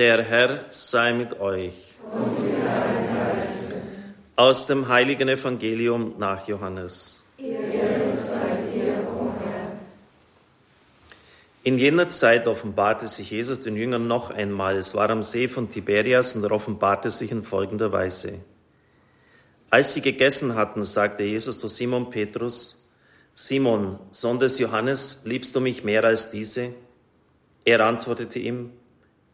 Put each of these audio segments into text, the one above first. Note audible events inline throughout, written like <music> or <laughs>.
Der Herr sei mit euch. Und mit Aus dem heiligen Evangelium nach Johannes. In jener Zeit offenbarte sich Jesus den Jüngern noch einmal. Es war am See von Tiberias und er offenbarte sich in folgender Weise. Als sie gegessen hatten, sagte Jesus zu Simon Petrus, Simon, Sohn des Johannes, liebst du mich mehr als diese? Er antwortete ihm,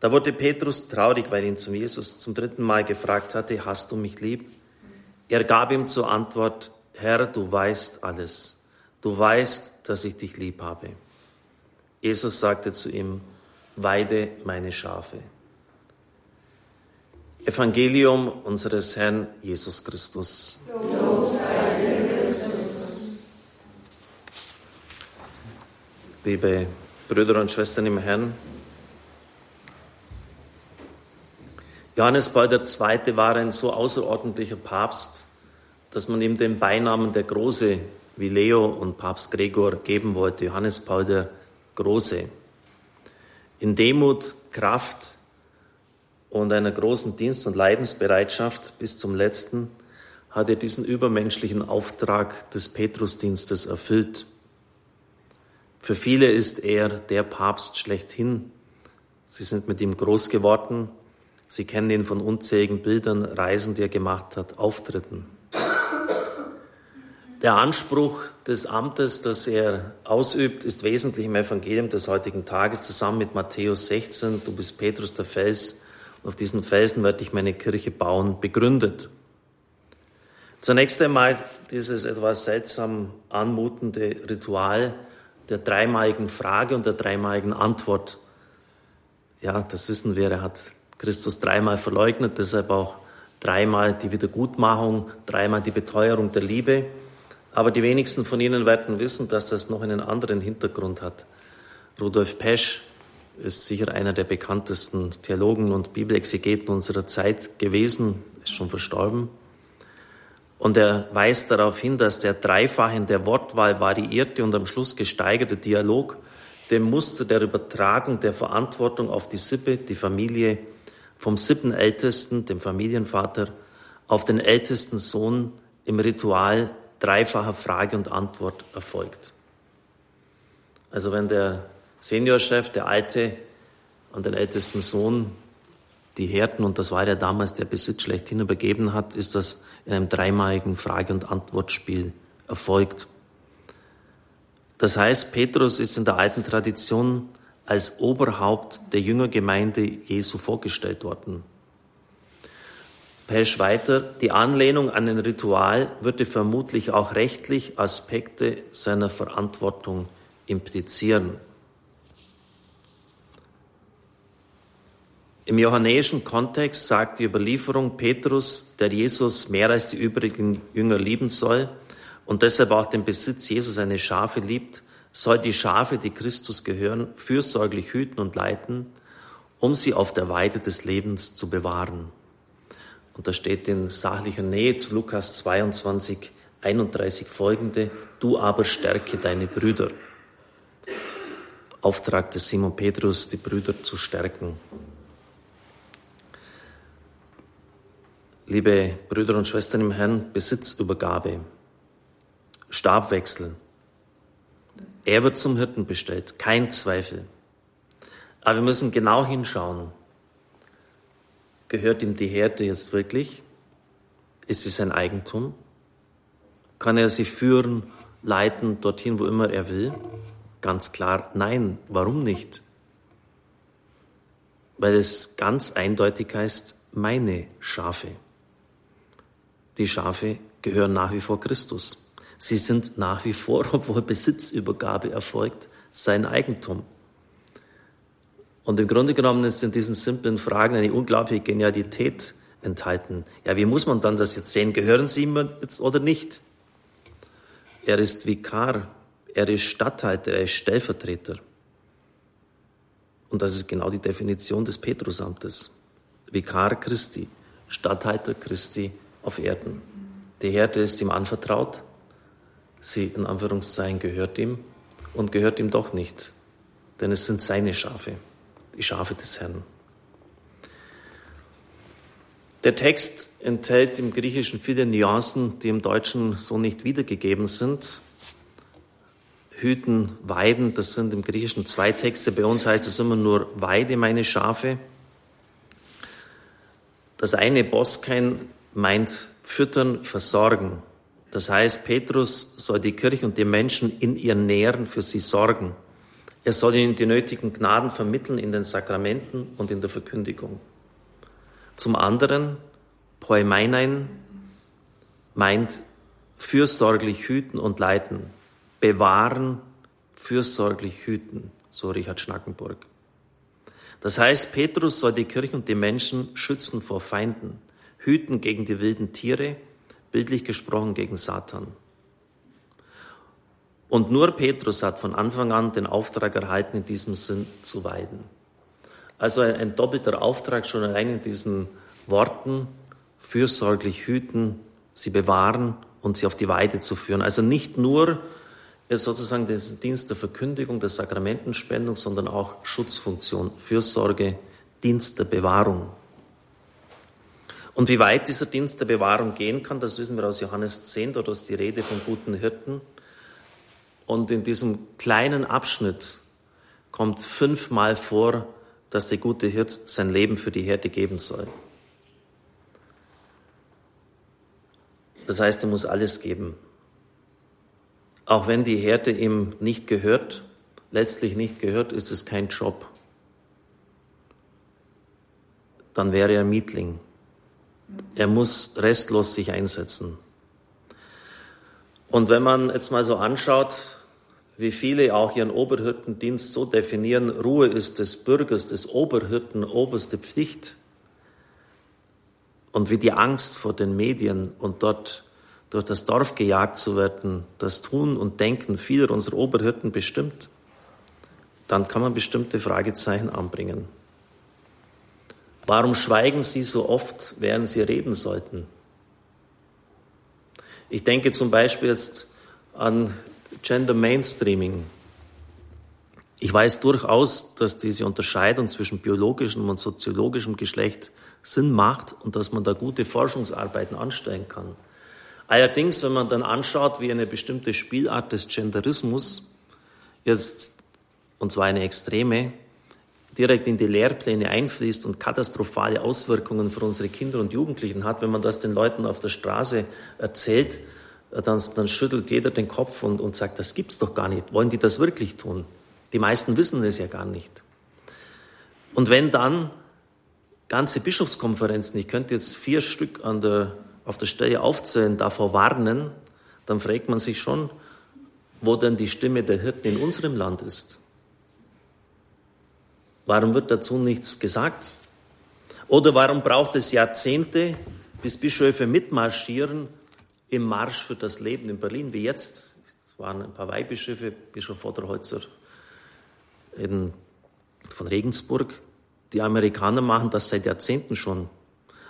Da wurde Petrus traurig, weil ihn zum Jesus zum dritten Mal gefragt hatte, hast du mich lieb? Er gab ihm zur Antwort, Herr, du weißt alles. Du weißt, dass ich dich lieb habe. Jesus sagte zu ihm, weide meine Schafe. Evangelium unseres Herrn Jesus Christus. Liebe Brüder und Schwestern im Herrn, Johannes Paul II. war ein so außerordentlicher Papst, dass man ihm den Beinamen der Große wie Leo und Papst Gregor geben wollte, Johannes Paul der Große. In Demut, Kraft und einer großen Dienst- und Leidensbereitschaft bis zum letzten hat er diesen übermenschlichen Auftrag des Petrusdienstes erfüllt. Für viele ist er der Papst schlechthin. Sie sind mit ihm groß geworden, Sie kennen ihn von unzähligen Bildern, Reisen, die er gemacht hat, Auftritten. Der Anspruch des Amtes, das er ausübt, ist wesentlich im Evangelium des heutigen Tages zusammen mit Matthäus 16. Du bist Petrus der Fels und auf diesen Felsen werde ich meine Kirche bauen, begründet. Zunächst einmal dieses etwas seltsam anmutende Ritual der dreimaligen Frage und der dreimaligen Antwort. Ja, das wissen wir, er hat Christus dreimal verleugnet, deshalb auch dreimal die Wiedergutmachung, dreimal die Beteuerung der Liebe. Aber die wenigsten von Ihnen werden wissen, dass das noch einen anderen Hintergrund hat. Rudolf Pesch ist sicher einer der bekanntesten Theologen und Bibelexegeten unserer Zeit gewesen, ist schon verstorben. Und er weist darauf hin, dass der dreifach in der Wortwahl variierte und am Schluss gesteigerte Dialog dem Muster der Übertragung der Verantwortung auf die Sippe, die Familie, vom Sippenältesten, dem Familienvater, auf den ältesten Sohn im Ritual dreifacher Frage und Antwort erfolgt. Also wenn der Seniorchef, der Alte, an den ältesten Sohn die Härten, und das war ja damals der Besitz schlechthin übergeben hat, ist das in einem dreimaligen Frage- und Antwortspiel erfolgt. Das heißt, Petrus ist in der alten Tradition als Oberhaupt der Jüngergemeinde Jesu vorgestellt worden. Pesch weiter, die Anlehnung an ein Ritual würde vermutlich auch rechtlich Aspekte seiner Verantwortung implizieren. Im johannäischen Kontext sagt die Überlieferung Petrus, der Jesus mehr als die übrigen Jünger lieben soll und deshalb auch den Besitz Jesus seine Schafe liebt, soll die Schafe, die Christus gehören, fürsorglich hüten und leiten, um sie auf der Weide des Lebens zu bewahren. Und da steht in sachlicher Nähe zu Lukas 22, 31 folgende, du aber stärke deine Brüder. Auftrag des Simon Petrus, die Brüder zu stärken. Liebe Brüder und Schwestern im Herrn, Besitzübergabe, Stabwechsel, er wird zum Hirten bestellt, kein Zweifel. Aber wir müssen genau hinschauen. Gehört ihm die Herde jetzt wirklich? Ist sie sein Eigentum? Kann er sie führen, leiten, dorthin, wo immer er will? Ganz klar, nein. Warum nicht? Weil es ganz eindeutig heißt, meine Schafe. Die Schafe gehören nach wie vor Christus. Sie sind nach wie vor, <laughs> obwohl Besitzübergabe erfolgt, sein Eigentum. Und im Grunde genommen ist in diesen simplen Fragen eine unglaubliche Genialität enthalten. Ja, wie muss man dann das jetzt sehen? Gehören sie ihm jetzt oder nicht? Er ist Vikar, er ist Statthalter, er ist Stellvertreter. Und das ist genau die Definition des Petrusamtes. Vikar Christi, Statthalter Christi auf Erden. Die Herde ist ihm anvertraut, sie in Anführungszeichen gehört ihm und gehört ihm doch nicht, denn es sind seine Schafe, die Schafe des Herrn. Der Text enthält im Griechischen viele Nuancen, die im Deutschen so nicht wiedergegeben sind. Hüten, Weiden, das sind im Griechischen zwei Texte. Bei uns heißt es immer nur Weide meine Schafe. Das eine Boskein meint füttern, versorgen. Das heißt, Petrus soll die Kirche und die Menschen in ihr Nähren für sie sorgen. Er soll ihnen die nötigen Gnaden vermitteln in den Sakramenten und in der Verkündigung. Zum anderen, Poemeinein meint fürsorglich hüten und leiten, bewahren, fürsorglich hüten, so Richard Schnackenburg. Das heißt, Petrus soll die Kirche und die Menschen schützen vor Feinden, hüten gegen die wilden Tiere, bildlich gesprochen gegen Satan. Und nur Petrus hat von Anfang an den Auftrag erhalten, in diesem Sinn zu weiden. Also ein, ein doppelter Auftrag schon allein in diesen Worten, fürsorglich hüten, sie bewahren und sie auf die Weide zu führen. Also nicht nur sozusagen den Dienst der Verkündigung, der Sakramentenspendung, sondern auch Schutzfunktion, Fürsorge, Dienst der Bewahrung. Und wie weit dieser Dienst der Bewahrung gehen kann, das wissen wir aus Johannes 10, dort ist die Rede vom guten Hirten. Und in diesem kleinen Abschnitt kommt fünfmal vor, dass der gute Hirt sein Leben für die Herde geben soll. Das heißt, er muss alles geben. Auch wenn die Herde ihm nicht gehört, letztlich nicht gehört, ist es kein Job. Dann wäre er Mietling. Er muss restlos sich einsetzen. Und wenn man jetzt mal so anschaut, wie viele auch ihren Oberhirtendienst so definieren, Ruhe ist des Bürgers, des Oberhirten oberste Pflicht. Und wie die Angst vor den Medien und dort durch das Dorf gejagt zu werden, das Tun und Denken vieler unserer Oberhirten bestimmt, dann kann man bestimmte Fragezeichen anbringen. Warum schweigen sie so oft, während sie reden sollten? Ich denke zum Beispiel jetzt an Gender Mainstreaming. Ich weiß durchaus, dass diese Unterscheidung zwischen biologischem und soziologischem Geschlecht Sinn macht und dass man da gute Forschungsarbeiten anstellen kann. Allerdings, wenn man dann anschaut, wie eine bestimmte Spielart des Genderismus jetzt, und zwar eine extreme, direkt in die Lehrpläne einfließt und katastrophale Auswirkungen für unsere Kinder und Jugendlichen hat, wenn man das den Leuten auf der Straße erzählt, dann, dann schüttelt jeder den Kopf und, und sagt, das gibt's doch gar nicht. Wollen die das wirklich tun? Die meisten wissen es ja gar nicht. Und wenn dann ganze Bischofskonferenzen, ich könnte jetzt vier Stück an der, auf der Stelle aufzählen, davor warnen, dann fragt man sich schon, wo denn die Stimme der Hirten in unserem Land ist. Warum wird dazu nichts gesagt? Oder warum braucht es Jahrzehnte, bis Bischöfe mitmarschieren im Marsch für das Leben in Berlin, wie jetzt. Es waren ein paar Weihbischöfe, Bischof Vorderholzer in, von Regensburg. Die Amerikaner machen das seit Jahrzehnten schon.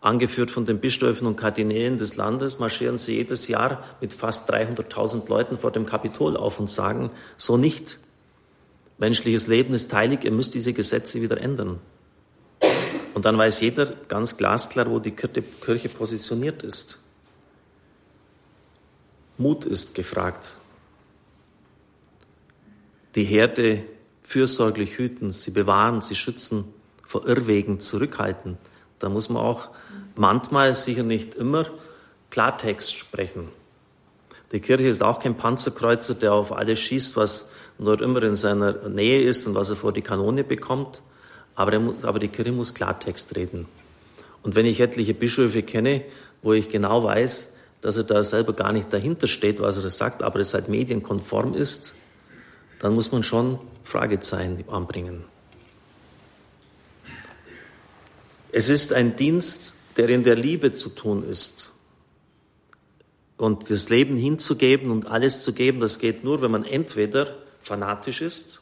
Angeführt von den Bischöfen und Kardinälen des Landes marschieren sie jedes Jahr mit fast 300.000 Leuten vor dem Kapitol auf und sagen, so nicht. Menschliches Leben ist heilig, ihr müsst diese Gesetze wieder ändern. Und dann weiß jeder ganz glasklar, wo die Kirche positioniert ist. Mut ist gefragt. Die Herde fürsorglich hüten, sie bewahren, sie schützen, vor Irrwegen zurückhalten. Da muss man auch manchmal, sicher nicht immer, Klartext sprechen. Die Kirche ist auch kein Panzerkreuzer, der auf alles schießt, was dort immer in seiner Nähe ist und was er vor die Kanone bekommt. Aber, muss, aber die Kirche muss Klartext reden. Und wenn ich etliche Bischöfe kenne, wo ich genau weiß, dass er da selber gar nicht dahinter steht, was er sagt, aber es halt medienkonform ist, dann muss man schon Fragezeichen anbringen. Es ist ein Dienst der in der Liebe zu tun ist. Und das Leben hinzugeben und alles zu geben, das geht nur, wenn man entweder fanatisch ist,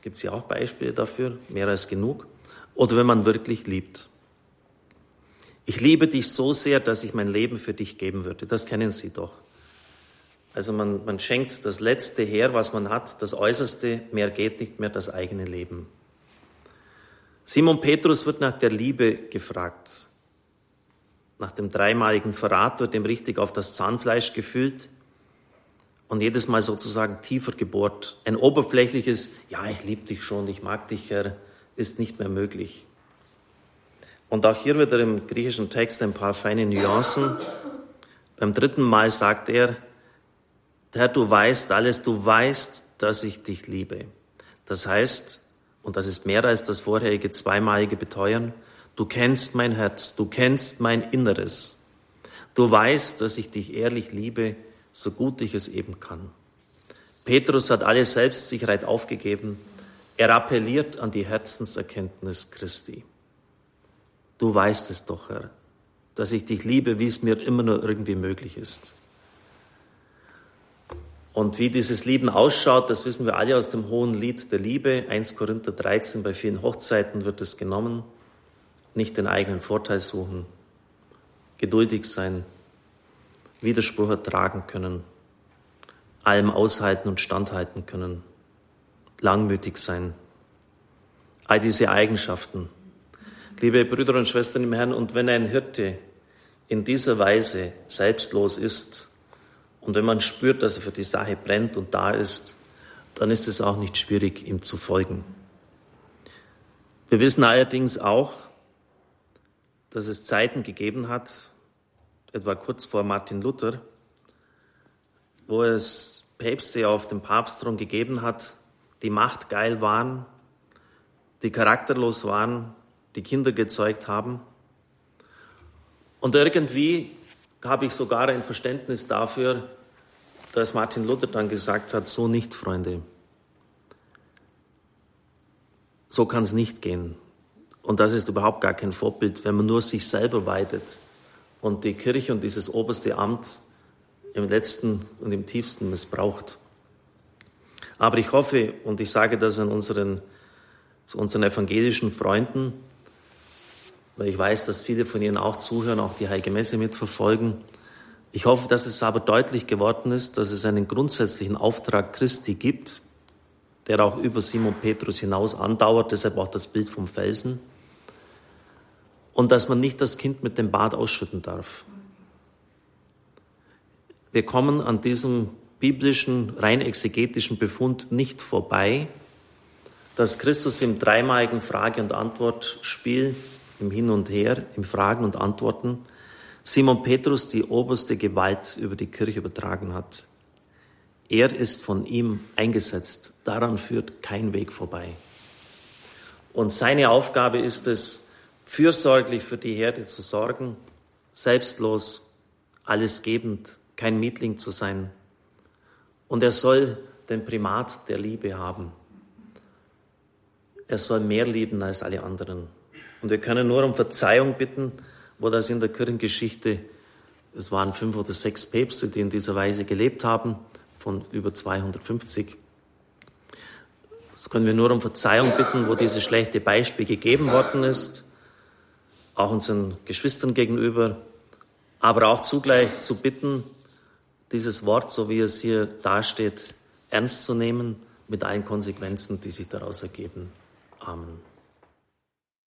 gibt es ja auch Beispiele dafür, mehr als genug, oder wenn man wirklich liebt. Ich liebe dich so sehr, dass ich mein Leben für dich geben würde. Das kennen Sie doch. Also man, man schenkt das Letzte her, was man hat, das Äußerste, mehr geht nicht mehr, das eigene Leben. Simon Petrus wird nach der Liebe gefragt. Nach dem dreimaligen Verrat wird ihm richtig auf das Zahnfleisch gefühlt und jedes Mal sozusagen tiefer gebohrt. Ein oberflächliches, ja, ich liebe dich schon, ich mag dich, Herr, ist nicht mehr möglich. Und auch hier wieder im griechischen Text ein paar feine Nuancen. Beim dritten Mal sagt er, Herr, du weißt alles, du weißt, dass ich dich liebe. Das heißt, und das ist mehr als das vorherige zweimalige Beteuern, du kennst mein Herz, du kennst mein Inneres. Du weißt, dass ich dich ehrlich liebe, so gut ich es eben kann. Petrus hat alle Selbstsicherheit aufgegeben. Er appelliert an die Herzenserkenntnis Christi. Du weißt es doch, Herr, dass ich dich liebe, wie es mir immer nur irgendwie möglich ist. Und wie dieses Lieben ausschaut, das wissen wir alle aus dem hohen Lied der Liebe. 1 Korinther 13, bei vielen Hochzeiten wird es genommen. Nicht den eigenen Vorteil suchen, geduldig sein, Widerspruch ertragen können, allem aushalten und standhalten können, langmütig sein. All diese Eigenschaften. Liebe Brüder und Schwestern im Herrn, und wenn ein Hirte in dieser Weise selbstlos ist, und wenn man spürt, dass er für die Sache brennt und da ist, dann ist es auch nicht schwierig, ihm zu folgen. Wir wissen allerdings auch, dass es Zeiten gegeben hat, etwa kurz vor Martin Luther, wo es Päpste auf dem Papstthron gegeben hat, die machtgeil waren, die charakterlos waren, die Kinder gezeugt haben. Und irgendwie habe ich sogar ein Verständnis dafür, dass Martin Luther dann gesagt hat, so nicht, Freunde. So kann es nicht gehen. Und das ist überhaupt gar kein Vorbild, wenn man nur sich selber weidet und die Kirche und dieses oberste Amt im letzten und im tiefsten missbraucht. Aber ich hoffe, und ich sage das an unseren, zu unseren evangelischen Freunden, weil ich weiß, dass viele von ihnen auch zuhören, auch die Heilige Messe mitverfolgen. Ich hoffe, dass es aber deutlich geworden ist, dass es einen grundsätzlichen Auftrag Christi gibt, der auch über Simon Petrus hinaus andauert, deshalb auch das Bild vom Felsen, und dass man nicht das Kind mit dem Bad ausschütten darf. Wir kommen an diesem biblischen, rein exegetischen Befund nicht vorbei, dass Christus im dreimaligen Frage- und Antwortspiel im Hin und Her, im Fragen und Antworten, Simon Petrus die oberste Gewalt über die Kirche übertragen hat. Er ist von ihm eingesetzt. Daran führt kein Weg vorbei. Und seine Aufgabe ist es, fürsorglich für die Herde zu sorgen, selbstlos, alles gebend, kein Mietling zu sein. Und er soll den Primat der Liebe haben. Er soll mehr lieben als alle anderen. Und wir können nur um Verzeihung bitten, wo das in der Kirchengeschichte, es waren fünf oder sechs Päpste, die in dieser Weise gelebt haben, von über 250. Das können wir nur um Verzeihung bitten, wo dieses schlechte Beispiel gegeben worden ist, auch unseren Geschwistern gegenüber, aber auch zugleich zu bitten, dieses Wort, so wie es hier dasteht, ernst zu nehmen mit allen Konsequenzen, die sich daraus ergeben. Amen.